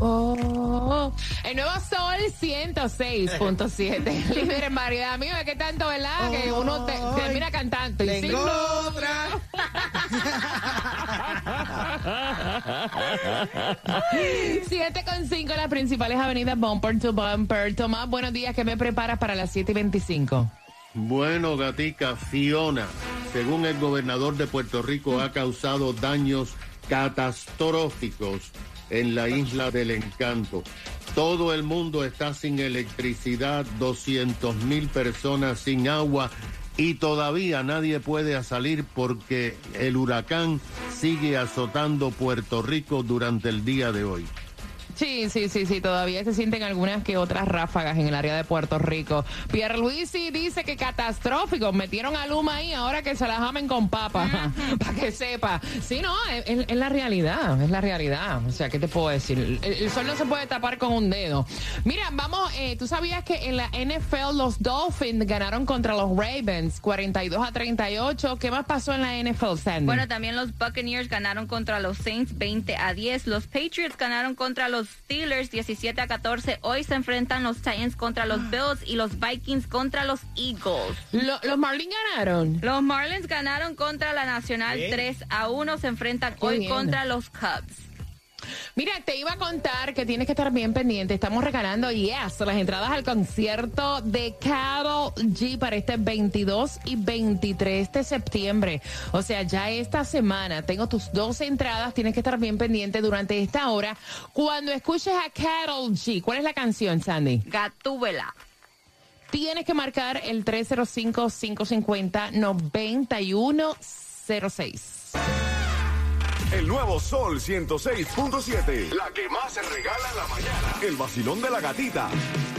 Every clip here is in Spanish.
Oh, el nuevo Sol 106.7. Líder en variedad. Mío, ¿qué tanto, verdad? que uno te- termina cantando. Y Tengo sin- otra. 7 con 5 las principales avenidas Bumper to Bumper. Tomás, buenos días. ¿Qué me preparas para las 7 y 25? Bueno, gatica, Fiona, según el gobernador de Puerto Rico, ha causado daños catastróficos en la isla del encanto. Todo el mundo está sin electricidad, 200 mil personas sin agua y todavía nadie puede salir porque el huracán sigue azotando Puerto Rico durante el día de hoy. Sí, sí, sí, sí, todavía se sienten algunas que otras ráfagas en el área de Puerto Rico. Pierre Luisi dice que catastrófico, metieron a Luma ahí, ahora que se la jamen con papa, para que sepa. Sí, no, es, es- es la realidad, es la realidad. O sea, ¿qué te puedo decir? El, el sol no se puede tapar con un dedo. Mira, vamos, eh, tú sabías que en la NFL los Dolphins ganaron contra los Ravens 42 a 38. ¿Qué más pasó en la NFL, Sandy? Bueno, también los Buccaneers ganaron contra los Saints 20 a 10. Los Patriots ganaron contra los Steelers 17 a 14. Hoy se enfrentan los Titans contra los Bills y los Vikings contra los Eagles. Lo- los Marlins ganaron. Los Marlins ganaron contra la Nacional Bien. 3 a 1. Se enfrentan Qué hoy bien. contra los Cubs. Mira, te iba a contar que tienes que estar bien pendiente. Estamos regalando, yes, las entradas al concierto de Carol G para este 22 y 23 de septiembre. O sea, ya esta semana tengo tus dos entradas. Tienes que estar bien pendiente durante esta hora. Cuando escuches a Carol G, ¿cuál es la canción, Sandy? Gatúbela. Tienes que marcar el 305-550-9106. El nuevo Sol 106.7. La que más se regala en la mañana. El vacilón de la gatita.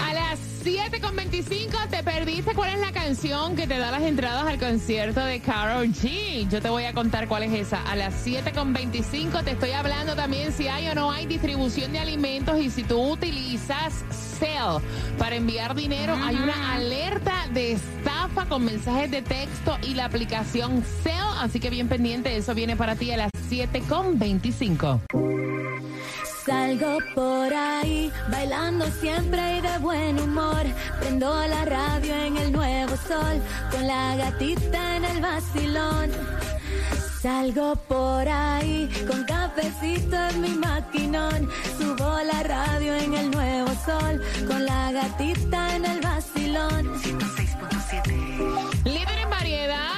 A las 7.25 te perdiste cuál es la canción que te da las entradas al concierto de Karol G. Yo te voy a contar cuál es esa. A las 7.25 te estoy hablando también si hay o no hay distribución de alimentos y si tú utilizas Cell para enviar dinero, hay una alerta de con mensajes de texto y la aplicación Cell. Así que bien pendiente, eso viene para ti a las 7.25. Salgo por ahí, bailando siempre y de buen humor. Prendo la radio en el nuevo sol, con la gatita en el vacilón. Salgo por ahí, con cafecito en mi maquinón. Subo la radio en el nuevo sol, con la gatita en el vacilón. Bailón 106.7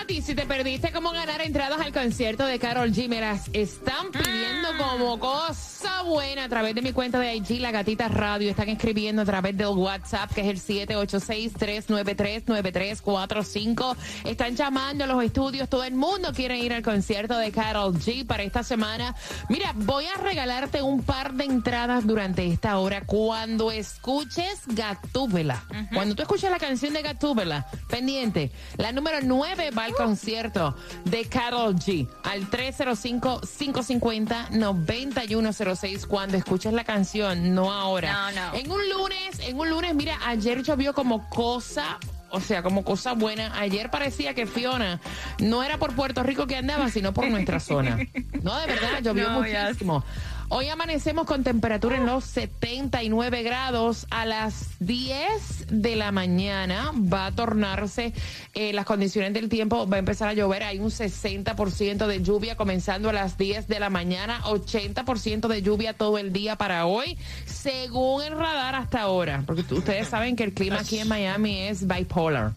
y Si te perdiste cómo ganar entradas al concierto de Carol G, me están pidiendo ah. como cosa buena a través de mi cuenta de IG, La Gatita Radio. Están escribiendo a través del WhatsApp, que es el 786-393-9345. Están llamando a los estudios. Todo el mundo quiere ir al concierto de Carol G para esta semana. Mira, voy a regalarte un par de entradas durante esta hora cuando escuches Gatúbela. Cuando tú escuches la canción de Gatúbela, pendiente, la número 9 va al concierto de Carol G al 305-550-9106 cuando escuches la canción, no ahora. No, no. En un lunes, en un lunes, mira, ayer llovió como cosa o sea, como cosa buena. Ayer parecía que Fiona no era por Puerto Rico que andaba, sino por nuestra zona. No, de verdad, llovió No, muchísimo. Hoy amanecemos con temperatura en los 79 grados. A las 10 de la mañana va a tornarse eh, las condiciones del tiempo. Va a empezar a llover. Hay un 60% de lluvia comenzando a las 10 de la mañana. 80% de lluvia todo el día para hoy, según el radar hasta ahora. Porque ustedes saben que el clima aquí en Miami es bipolar.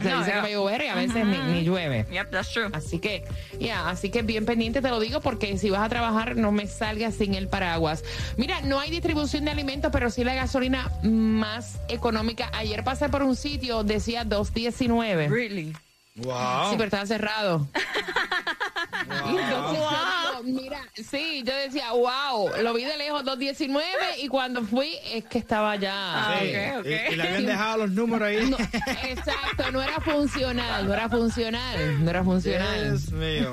Se No, dice que va a llover y a veces ni, ni llueve. Yep, that's true. Así que, ya, así que bien pendiente te lo digo porque si vas a trabajar no me salgas sin el paraguas. Mira, no hay distribución de alimentos, pero sí la gasolina más económica. Ayer pasé por un sitio, decía 2.19. Really? Wow. Sí, pero estaba cerrado. Entonces digo, mira, sí, yo decía, wow, lo vi de lejos 219 y cuando fui es que estaba ya. Ah, Sí, ok, ok. Y, y le habían dejado los números ahí. No, exacto, no era funcional, no era funcional, no era funcional. Dios mío.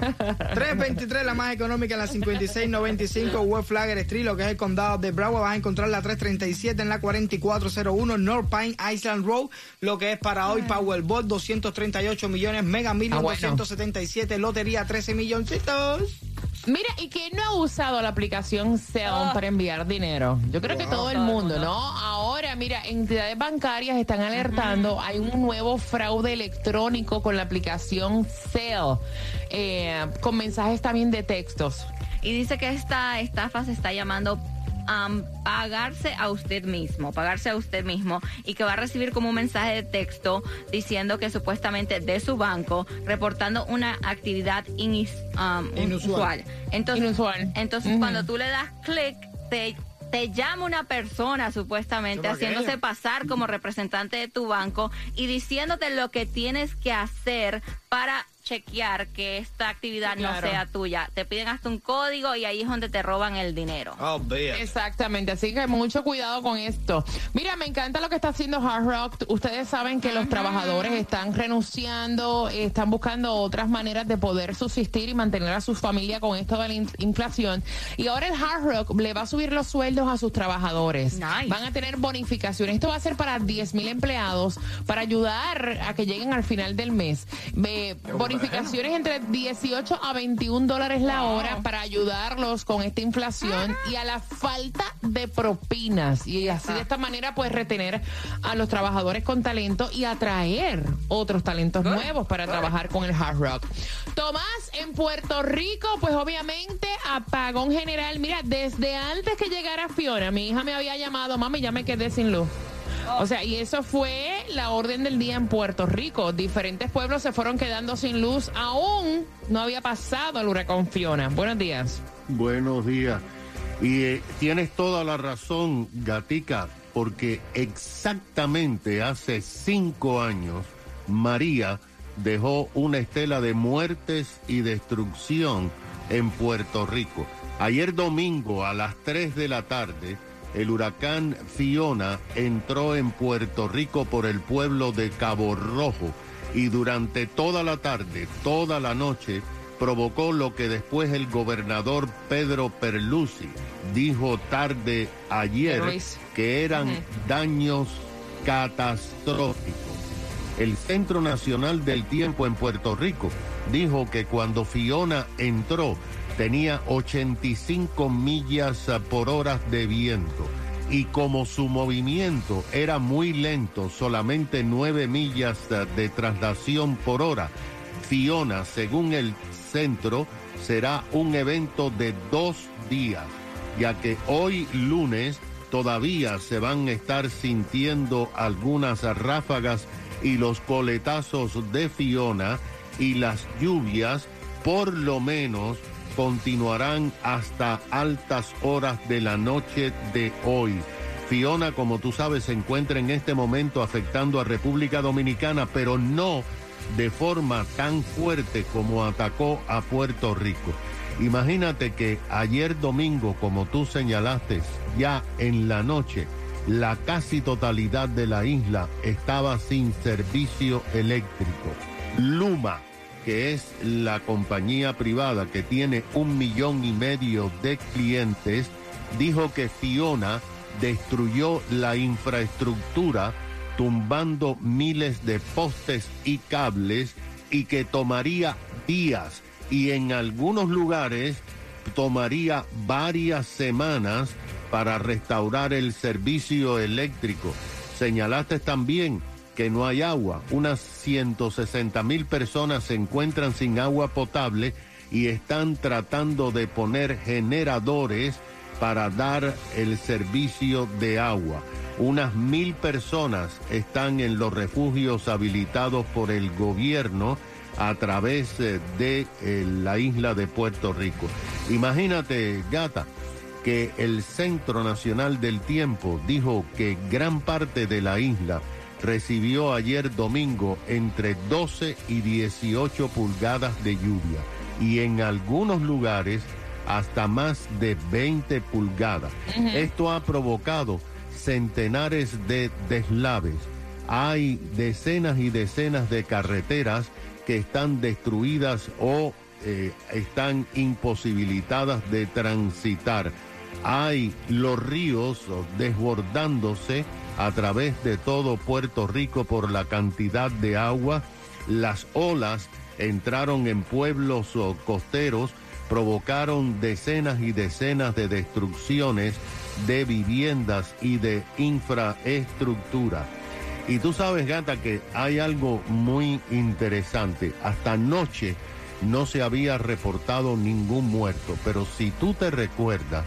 323, la más económica en la 5695 West Flagger Street, lo que es el condado de Broward. Vas a encontrar la 337 en la 4401 North Pine Island Road, lo que es para hoy Powerball 238 millones, Mega Million Ah, bueno. 277, Lotería 13 milloncitos. Mira, ¿y quién no ha usado la aplicación Zelle Ah. para enviar dinero? Yo creo que todo el mundo. ¿no? Ahora, mira, entidades bancarias están alertando, hay un nuevo fraude electrónico con la aplicación Zelle, eh, con mensajes también de textos. Y dice que esta estafa se está llamando am, pagarse a usted mismo, pagarse a usted mismo y que va a recibir como un mensaje de texto diciendo que supuestamente de su banco reportando una actividad inis- am, Inusual. usual. Entonces, Inusual. entonces cuando tú le das clic te te llama una persona supuestamente ¿Cómo haciéndose pasar como representante de tu banco y diciéndote lo que tienes que hacer para chequear que esta actividad Claro. no sea tuya. Te piden hasta un código y ahí es donde te roban el dinero. Oh. Exactamente, así que mucho cuidado con esto. Mira, me encanta lo que está haciendo Hard Rock. Ustedes saben que los trabajadores están renunciando, están buscando otras maneras de poder subsistir y mantener a su familia con esto de la in- inflación. Y ahora el Hard Rock le va a subir los sueldos a sus trabajadores. Nice. Van a tener bonificaciones. Esto va a ser para 10 mil empleados para ayudar a que lleguen al final del mes. Ve, bonificaciones entre 18 a 21 dólares la hora para ayudarlos con esta inflación y a la falta de propinas. Y así de esta manera, pues retener a los trabajadores con talento y atraer otros talentos nuevos para trabajar con el hard rock. Tomás, en Puerto Rico, pues obviamente apagón general. Mira, desde antes que llegara Fiona, mi hija me había llamado, mami, ya me quedé sin luz. O sea, y eso fue la orden del día en Puerto Rico. Diferentes pueblos se fueron quedando sin luz. Aún no había pasado el huracán. Buenos días. Buenos días. Y eh, tienes toda la razón, Gatica, porque exactamente hace cinco años María dejó una estela de muertes y destrucción en Puerto Rico. Ayer domingo a las 3 de la tarde, el huracán Fiona entró en Puerto Rico por el pueblo de Cabo Rojo y durante toda la tarde, toda la noche, provocó lo que después el gobernador Pedro Perlusi dijo tarde ayer que eran daños catastróficos. El Centro Nacional del Tiempo en Puerto Rico dijo que cuando Fiona entró tenía 85 millas por hora de viento. Y como su movimiento era muy lento, solamente 9 millas de traslación por hora, Fiona, según el centro, será un evento de dos días, ya que hoy lunes todavía se van a estar sintiendo algunas ráfagas y los coletazos de Fiona y las lluvias por lo menos continuarán hasta altas horas de la noche de hoy. Fiona, como tú sabes, se encuentra en este momento afectando a República Dominicana, pero no de forma tan fuerte como atacó a Puerto Rico. Imagínate que ayer domingo, como tú señalaste, ya en la noche, la casi totalidad de la isla estaba sin servicio eléctrico. Luma, que es la compañía privada que tiene un millón y medio de clientes, dijo que Fiona destruyó la infraestructura tumbando miles de postes y cables y que tomaría días y en algunos lugares tomaría varias semanas para restaurar el servicio eléctrico. Señalaste también que no hay agua. Unas 160 mil personas se encuentran sin agua potable y están tratando de poner generadores para dar el servicio de agua. Unas mil personas están en los refugios habilitados por el gobierno a través eh, de eh, la isla de Puerto Rico. Imagínate, gata, que el Centro Nacional del Tiempo dijo que gran parte de la isla recibió ayer domingo entre 12 y 18 pulgadas de lluvia y en algunos lugares hasta más de 20 pulgadas. Esto ha provocado centenares de deslaves. Hay decenas y decenas de carreteras que están destruidas o eh, están imposibilitadas de transitar. Hay los ríos desbordándose a través de todo Puerto Rico por la cantidad de agua. Las olas entraron en pueblos costeros, provocaron decenas y decenas de destrucciones de viviendas y de infraestructura. Y tú sabes, gata, que hay algo muy interesante. Hasta anoche no se había reportado ningún muerto, pero si tú te recuerdas,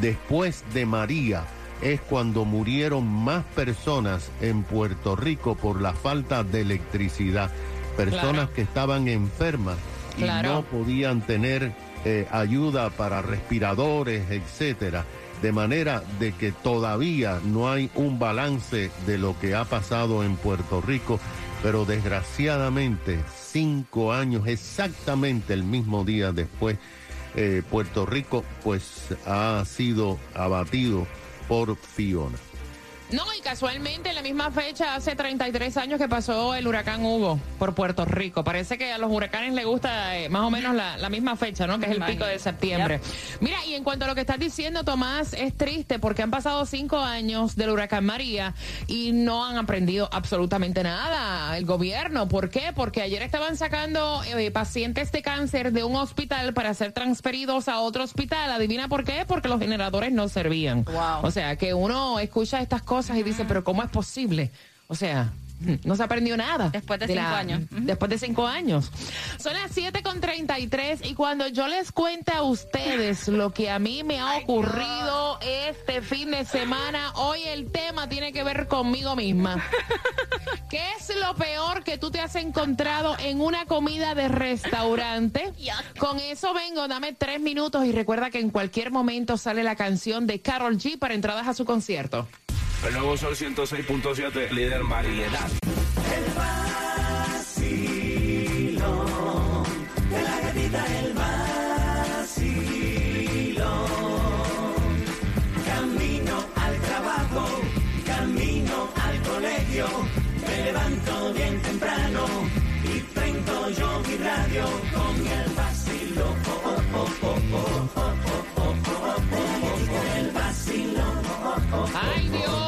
después de María es cuando murieron más personas en Puerto Rico por la falta de electricidad. Personas que estaban enfermas y no podían tener eh, ayuda para respiradores, etcétera. De manera de que todavía no hay un balance de lo que ha pasado en Puerto Rico, pero desgraciadamente cinco años, exactamente el mismo día después, eh, Puerto Rico pues ha sido abatido por Fiona. No, y casualmente en la misma fecha, hace 33 años que pasó el huracán Hugo por Puerto Rico. Parece que a los huracanes les gusta eh, más o menos la, misma fecha, ¿no? Que es el pico de septiembre. Mira, y en cuanto a lo que estás diciendo, Tomás, es triste porque han pasado cinco años del huracán María y no han aprendido absolutamente nada el gobierno. ¿Por qué? Porque ayer estaban sacando eh, pacientes de cáncer de un hospital para ser transferidos a otro hospital. ¿Adivina por qué? Porque los generadores no servían. O sea, que uno escucha estas cosas y dice, pero ¿cómo es posible? O sea, no se aprendió nada. Después de, cinco años. Después de cinco años. Son las 7 con 33 y cuando yo les cuente a ustedes lo que a mí me ha ocurrido este fin de semana, hoy el tema tiene que ver conmigo misma. ¿Qué es lo peor que tú te has encontrado en una comida de restaurante? Con eso vengo, dame tres minutos y recuerda que en cualquier momento sale la canción de Carol G para entradas a su concierto. El nuevo Sol 106.7, líder en variedad. El vacilo, de la gatita el vacilo. Camino al trabajo, camino al colegio, me levanto bien temprano y prendo yo mi radio con el ¡Ay, Dios!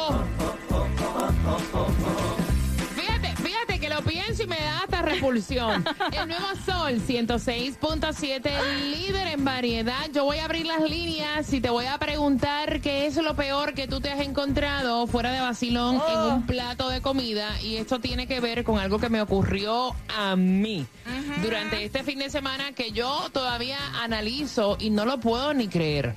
Fíjate, que lo pienso y me da hasta repulsión. El nuevo Sol 106.7, líder en variedad. Yo voy a abrir las líneas y te voy a preguntar qué es lo peor que tú te has encontrado fuera de vacilón en un plato de comida. Y esto tiene que ver con algo que me ocurrió a mí durante este fin de semana que yo todavía analizo y no lo puedo ni creer.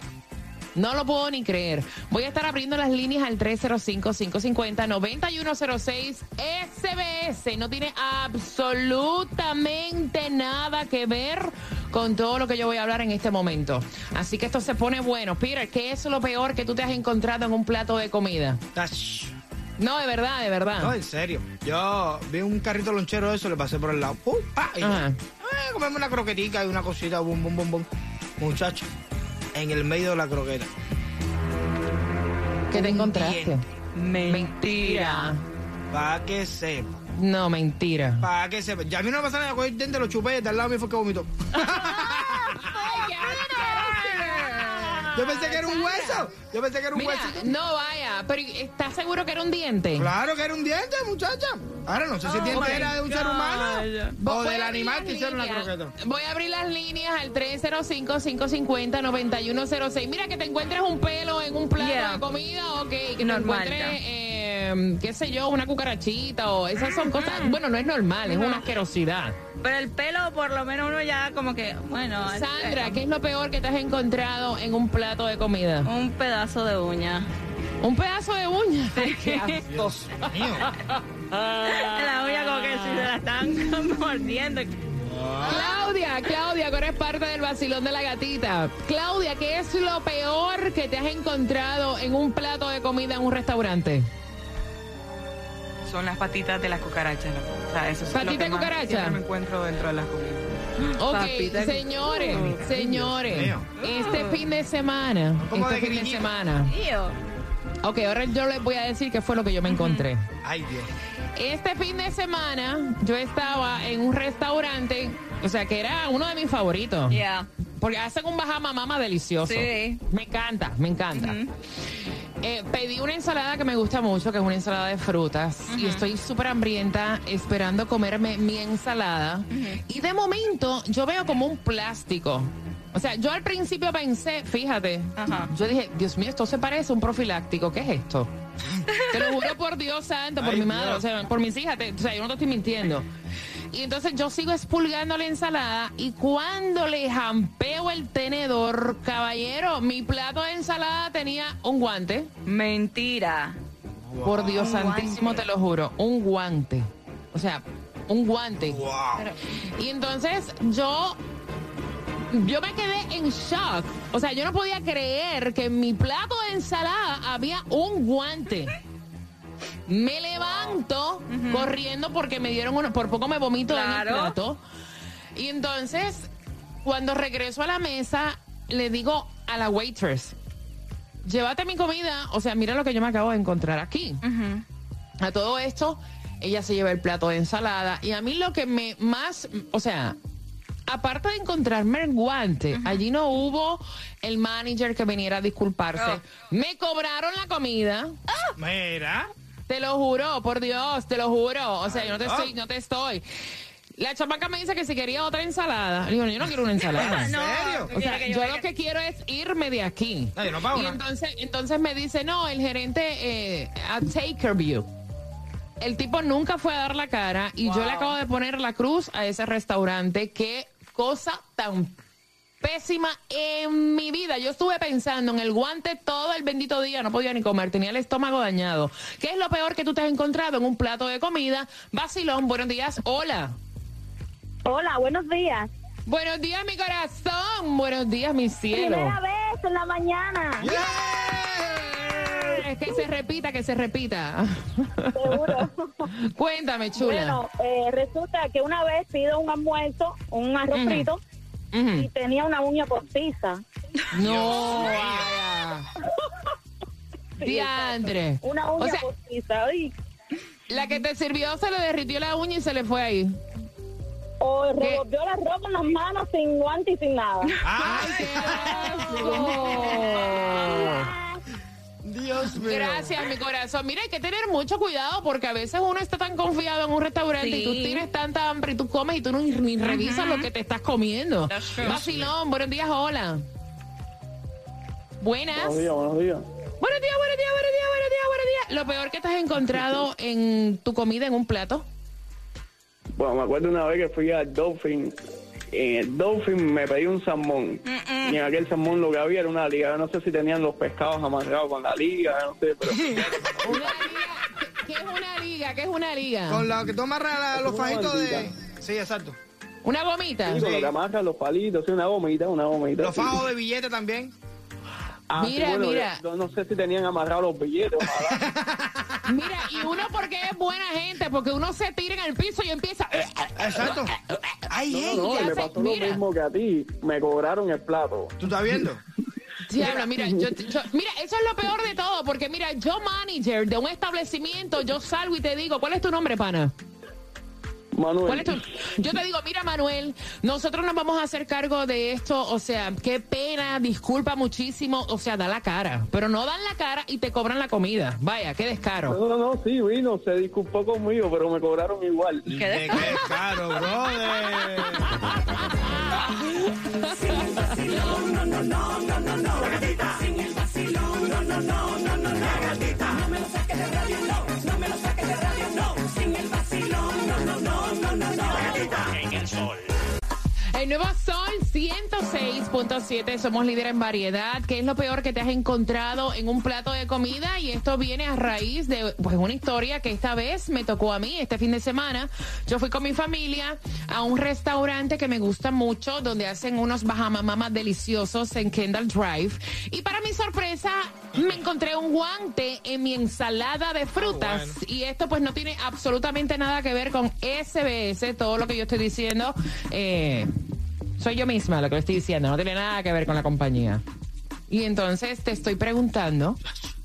No lo puedo ni creer. Voy a estar abriendo las líneas al 305-550-9106 SBS. No tiene absolutamente nada que ver con todo lo que yo voy a hablar en este momento. Así que esto se pone bueno. Peter, ¿qué es lo peor que tú te has encontrado en un plato de comida? No, de verdad, de verdad. No, en serio. Yo vi un carrito lonchero de eso, le pasé por el lado. Y eh, una croquetica y una cosita, bum, bum, bum, bum. Muchacho en el medio de la croqueta. ¿Qué te encontraste? Mentira. Para que sepa. No, mentira. Para que sepa. Ya a mí no me pasa nada con el diente, lo chupé, al lado mío fue que vomitó. Yo pensé que era un hueso. Yo pensé que era un hueso. No vaya, pero ¿estás seguro que era un diente? Claro que era un diente, muchacha. Ahora no sé si el diente era de un ser humano o del animal que hicieron la croqueta. Voy a abrir las líneas al 305-550-9106. Mira que te encuentres un pelo en un plato de comida, ok. Que te encuentres, eh, qué sé yo, una cucarachita o esas son cosas. Bueno, no es normal, es una asquerosidad. Pero el pelo, por lo menos uno ya como que, bueno. Sandra, ¿qué es lo peor que te has encontrado en un plato de comida? Un pedazo de uña. ¿Un pedazo de uña? qué Dios mío. la uña como que si se la están mordiendo. Claudia, Claudia, que eres parte del vacilón de la gatita. Claudia, ¿qué es lo peor que te has encontrado en un plato de comida en un restaurante? Son las patitas de las cucarachas. O sea, eso es ¿Patitas lo que de cucaracha? me encuentro dentro de las comidas. Ok, Papita. señores, señores, este fin de semana, este de fin de grillito. semana. Ok, ahora yo les voy a decir qué fue lo que yo me encontré. Ay, Dios. Este fin de semana yo estaba en un restaurante, o sea, que era uno de mis favoritos. Yeah. Porque hacen un bajama mama delicioso. Sí. Me encanta, me encanta. Eh, pedí una ensalada que me gusta mucho, que es una ensalada de frutas. Y estoy súper hambrienta esperando comerme mi ensalada. Y de momento yo veo como un plástico. O sea, yo al principio pensé, fíjate, yo dije, Dios mío, esto se parece a un profiláctico. ¿Qué es esto? Te lo juro por Dios santo, por Ay, mi madre, Dios. o sea, por mis hijas, te- o sea, yo no te estoy mintiendo. Y entonces yo sigo expulgando la ensalada y cuando le jampeo el tenedor, caballero, mi plato de ensalada tenía un guante. Mentira. Por Dios Un santísimo, guante. te lo juro, un guante. O sea, un guante. Wow. Y entonces yo yo me quedé en shock. O sea, yo no podía creer que en mi plato de ensalada había un guante. Me levanto corriendo porque me dieron uno, por poco me vomito en el plato. Y entonces, cuando regreso a la mesa, le digo a la waitress, llévate mi comida, o sea, mira lo que yo me acabo de encontrar aquí. A todo esto, ella se lleva el plato de ensalada y a mí lo que me más, o sea, aparte de encontrarme el guante, allí no hubo el manager que viniera a disculparse. Oh. Me cobraron la comida. Mira. Te lo juro, por Dios, te lo juro. O sea, yo no te estoy, no. te estoy. La chamaca me dice que si quería otra ensalada. Le digo, yo no quiero una ensalada. ¿En serio? O sea, yo lo que quiero es irme de aquí. No, yo no pago y entonces, entonces me dice, no, el gerente eh, a Taker View. El tipo nunca fue a dar la cara y yo le acabo de poner la cruz a ese restaurante. Qué cosa tan pésima en mi vida. Yo estuve pensando en el guante todo el bendito día, no podía ni comer, tenía el estómago dañado. ¿Qué es lo peor que tú te has encontrado en un plato de comida? Vacilón, buenos días, hola. Hola, buenos días. Buenos días, mi corazón. Buenos días, mi cielo. Primera vez en la mañana. Es que se repita, que se repita. Seguro. Cuéntame, chula. Bueno, eh, resulta que una vez pido un almuerzo, un arroz Ujú. Y tenía una uña postiza. No, vaya. Sí. Una uña O sea, postiza. Ay, la que te sirvió se le derritió la uña y se le fue ahí. o revolvió la ropa en las manos sin guante y sin nada. ¡Ay, qué! Dios mío. Gracias, mi corazón. Mira, hay que tener mucho cuidado porque a veces uno está tan confiado en un restaurante y tú tienes tanta hambre y tú comes y tú no, ni revisas lo que te estás comiendo. Vacilón, buenos días, hola. Buenas. Buenos días, buenos días. Buenos días, buenos días, buenos días, buenos días, buenos días. Lo peor que te has encontrado en tu comida en un plato. Bueno, me acuerdo una vez que fui al Dolphin. En el Dolphin me pedí un salmón. Y en aquel salmón lo que había era una liga. No sé si tenían los pescados amarrados con la liga, no sé, pero Una liga. ¿Qué, es una liga? ¿Qué es una liga? Con lo que tú amarras la- los fajitos de... Sí, exacto. ¿Una gomita? sí, con lo que amarran los palitos, sí, una gomita, una gomita. Los sí. fajos de billete también. Ah, sí, Mira, bueno, mira. Yo, yo no sé si tenían amarrados los billetes, ojalá. Mira, y uno porque es buena gente, porque uno se tira en el piso y empieza... Exacto. Ay, No, hey, no, y me pasó mira. lo mismo que a ti. Me cobraron el plato. ¿Tú estás viendo? Diablo, mira, yo, yo- mira, eso es lo peor de todo, porque mira, yo manager de un establecimiento, yo salgo y te digo, ¿cuál es tu nombre, pana? Manuel. ¿Cuál es tu- Yo te digo, mira, Manuel, nosotros nos vamos a hacer cargo de esto, o sea, qué pena, disculpa muchísimo, o sea, da la cara, pero no dan la cara y te cobran la comida. Vaya, qué descaro. No, no, no, sí, vino, se disculpó conmigo, pero me cobraron igual. ¿De qué caro, brother? El nuevo Sol 106.7, somos líder en variedad. ¿Qué es lo peor que te has encontrado en un plato de comida? Y esto viene a raíz de pues, una historia que esta vez me tocó a mí, este fin de semana. Yo fui con mi familia a un restaurante que me gusta mucho, donde hacen unos bajamamas deliciosos en Kendall Drive. Y para mi sorpresa, me encontré un guante en mi ensalada de frutas. Y esto pues no tiene absolutamente nada que ver con SBS, todo lo que yo estoy diciendo. Eh, Soy yo misma lo que le estoy diciendo, no tiene nada que ver con la compañía. Y entonces te estoy preguntando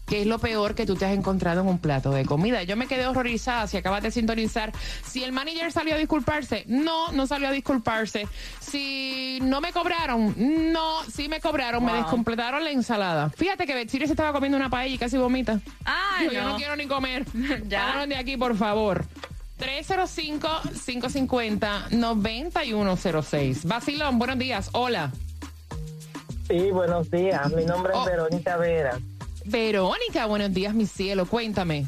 qué es lo peor que tú te has encontrado en un plato de comida. Yo me quedé horrorizada si acabas de sintonizar. Si el manager salió a disculparse, no, no salió a disculparse. Si no me cobraron, no, sí me cobraron, me descompletaron la ensalada. Fíjate que Betsy se estaba comiendo una paella y casi vomita. Digo, Yo no no. quiero ni comer. Ya. Vámonos de aquí, por favor. 305-550-9106. Vacilón, buenos días. Hola. Sí, buenos días. Mi nombre Oh. es Verónica Vera. Verónica, buenos días, mi cielo. Cuéntame.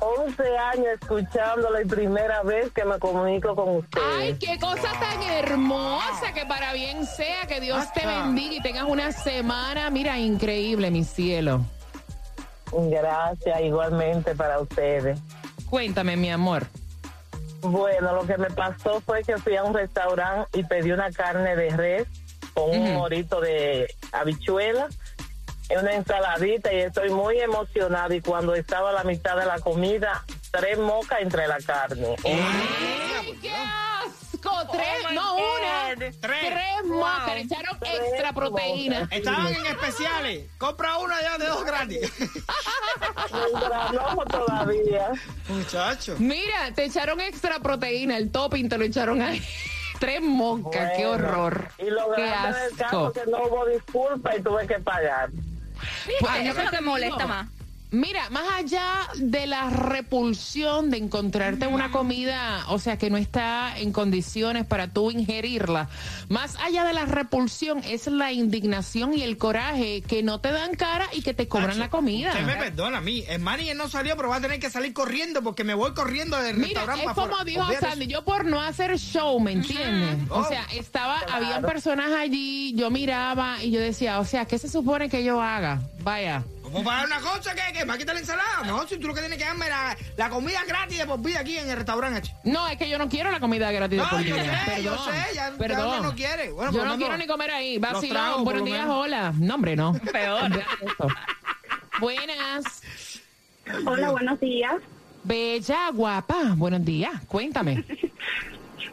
11 años escuchándolo y primera vez que me comunico con usted. Ay, qué cosa tan hermosa que para bien sea, que Dios te bendiga y tengas una semana, mira, increíble, mi cielo. Gracias, igualmente para ustedes. Cuéntame, mi amor. Bueno, lo que me pasó fue que fui a un restaurante y pedí una carne de res con un morito de habichuela, una ensaladita y estoy muy emocionada. Y cuando estaba a la mitad de la comida, tres mocas entre la carne. ¡Ay, qué asco! Tres, my no una, Tres. tres mocas, le echaron Tres extra proteína. mocas. Estaban en especiales. Compra una ya de dos gratis. Todavía. Muchacho. Mira, te echaron extra proteína, el topping te lo echaron ahí. Tres moscas, qué Bueno, horror. Y lo Qué grande del caso asco. que no hubo disculpa y tuve que pagar. Pues, eso es lo lo que te molesta más. Mira, más allá de la repulsión de encontrarte una comida, o sea, que no está en condiciones para tú ingerirla, más allá de la repulsión es la indignación y el coraje que no te dan cara y que te cobran la comida. Usted me perdona a mí. El manager no salió, pero va a tener que salir corriendo porque me voy corriendo del Mira, restaurante es para como dijo Sandy, yo por no hacer show, ¿me entiendes? O Oh. sea, estaba, Claro. habían personas allí, yo miraba y yo decía, o sea, ¿qué se supone que yo haga? Vaya. ¿Cómo pagar una cosa que, que me va a quitar la ensalada? No, si tú lo que tienes que darme la, la comida gratis de por vida aquí en el restaurante. No, es que yo no quiero la comida gratis de No, por yo vida. sé, yo Perdón, sé, ya- perdón. no quiere. Bueno, yo no quiero ni comer ahí. Vacilón, buenos días, menos. hola. No, hombre, no. Peor. Buenas. Hola, buenos días. Bella, guapa. Buenos días. Cuéntame.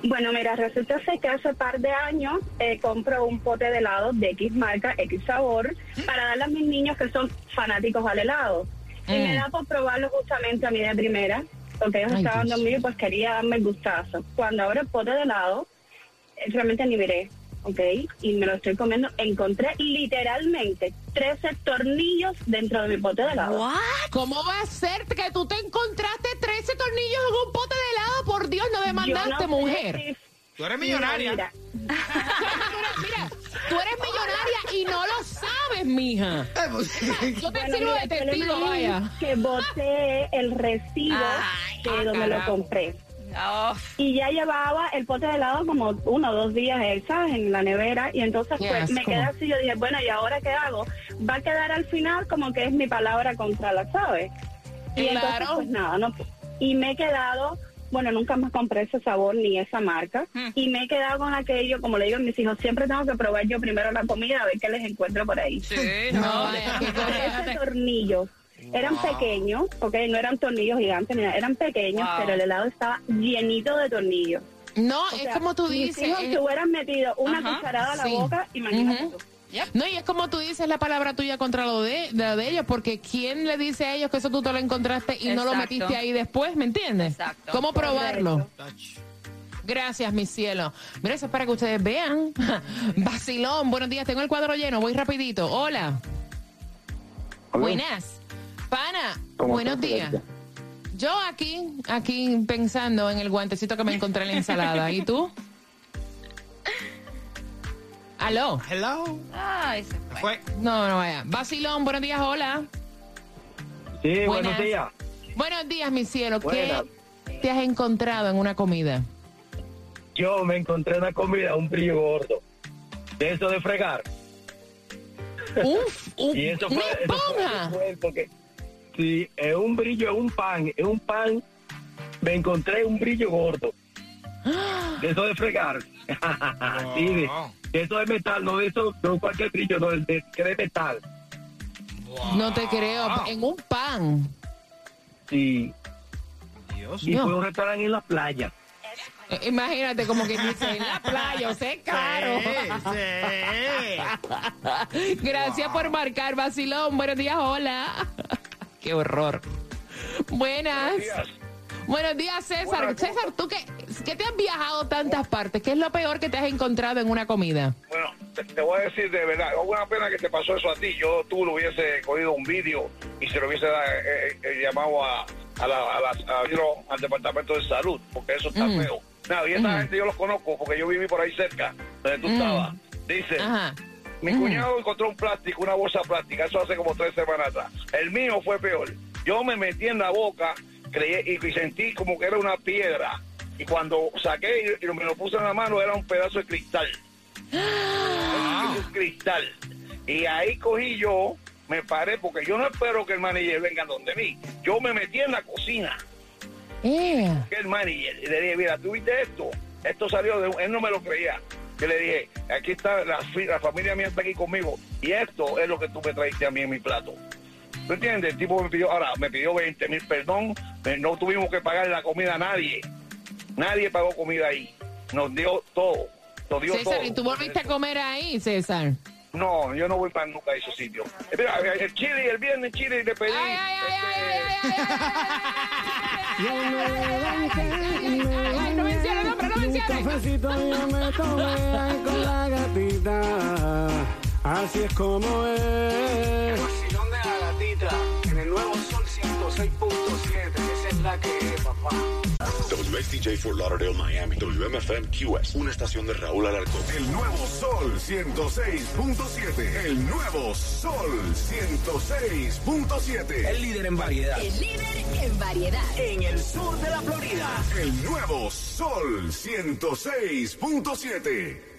Bueno, mira, resulta ser que hace par de años eh, compro un pote de helado de X marca, X sabor, para darle a mis niños que son fanáticos al helado. Y Mm. me da por probarlo justamente a mí de primera, porque ellos Ay, estaban Dios. dormidos y pues quería darme el gustazo. Cuando abro el pote de helado, eh, realmente ni miré, ¿ok? Y me lo estoy comiendo. Encontré literalmente 13 tornillos dentro de mi pote de helado. What? ¿Cómo va a ser que tú te encontraste Dios, no sé mujer. si- Tú eres millonaria. Mira, Mira, tú eres millonaria y no lo sabes, mija. Eh, pues, Yo te Bueno, sirvo mira, de testigo, es vaya. Que boté el recibo Ay, de ah, donde lo carajo. compré. Oh, Y ya llevaba el pote de helado como uno o dos días, ¿sabes? En la nevera. Y entonces Qué pues me asco. quedé así. Yo dije, bueno, ¿y ahora qué hago? Va a quedar al final como que es mi palabra contra la, ¿sabes? Y entonces Claro. pues nada, no. Y me he quedado... Bueno, nunca más compré ese sabor ni esa marca. Hmm. Y me he quedado con aquello, como le digo a mis hijos, siempre tengo que probar yo primero la comida a ver qué les encuentro por ahí. sí, No. Ese tornillos eran pequeños, ok, no eran tornillos gigantes, eran pequeños, Wow. pero el helado estaba llenito de tornillos. No, O es sea, como tú mis dices. hijos es- se hubieran metido una Ajá, cucharada a la sí. boca, imagínate Ujú. tú. No, y es como tú dices la palabra tuya contra lo de, lo de ellos, porque ¿quién le dice a ellos que eso tú te lo encontraste y no lo metiste ahí después? ¿Me entiendes? Exacto. ¿Cómo probarlo? Correcto. Gracias, mi cielo. Mira, eso es para que ustedes vean. Vacilón, buenos días, tengo el cuadro lleno, voy rapidito. Hola. Buenas. Pana, buenos días. Yo aquí, aquí pensando en el guantecito que me encontré en la ensalada. ¿Y tú? ¿Aló? Hello. Ay, se fue. Fue. No, no vaya. Vacilón, buenos días, hola. Sí, Buenas. buenos días. Buenos días, mi cielo. Buenas. ¿Qué te has encontrado en una comida? Yo me encontré una comida, un brillo gordo. De eso de fregar. Uf, un- Y eso una fue, eso fue- esponja. eso fue porque si es un brillo, es un pan, es un pan, me encontré un brillo gordo. De eso de fregar. sí, de, de eso de metal, no de eso, no cualquier brillo, no, de, que de metal. No te creo. En un pan. Sí. Dios Y fue un restaurante en la playa. Eh, Imagínate como que dice en la playa, o sea, es caro. Gracias por marcar, vacilón. Buenos días, hola. Qué horror. Buenas. Buenos días, César. César, ¿tú qué, qué te has viajado tantas partes? ¿Qué es lo peor que te has encontrado en una comida? Bueno, te, te voy a decir de verdad, es una pena que te pasó eso a ti. Yo tú lo hubiese cogido un vídeo y se lo hubiese eh, eh, llamado a, a la, a la- a- you know, al departamento de salud, porque eso está Mm. feo. Nada, y esa Mm. gente yo los conozco porque yo viví por ahí cerca, donde tú Mm. estabas. Dice, Ajá. mi cuñado encontró un plástico, una bolsa plástica, eso hace como tres semanas atrás. El mío fue peor. Yo me metí en la boca creí, y, sentí como que era una piedra. Y cuando saqué y, y me lo puse en la mano, era un pedazo de cristal. Un cristal. Y ahí cogí yo, me paré, porque yo no espero que el manager venga donde mí. Yo me metí en la cocina que el manager y le dije, mira, ¿tú viste esto? Esto salió de... un-". Él no me lo creía. Yo le dije, aquí está, la familia mía está aquí conmigo y esto es lo que tú me trajiste a mí en mi plato. ¿Tú entiendes? El tipo me pidió, ahora, me pidió 20 mil perdón, eh, no tuvimos que pagar la comida a nadie. Nadie pagó comida ahí. Nos dio todo. Nos dio César, todo. ¿y tú volviste a comer ahí, César? No, yo no voy para nunca a esos sitios. Eh, Mira, el chile, el viernes chile le pedí. Ay, no menciones nombre, no menciones. cafecito yo me tomé con la gatita. Así es como es. En el nuevo Sol 106.7. Esa es la que es, papá. WXTJ for Lauderdale, Miami. WMFM QS. Una estación de Raúl Alarcón. El nuevo Sol 106.7. El nuevo Sol 106.7. El líder en variedad. El líder en variedad. En el sur de la Florida. El nuevo Sol 106.7.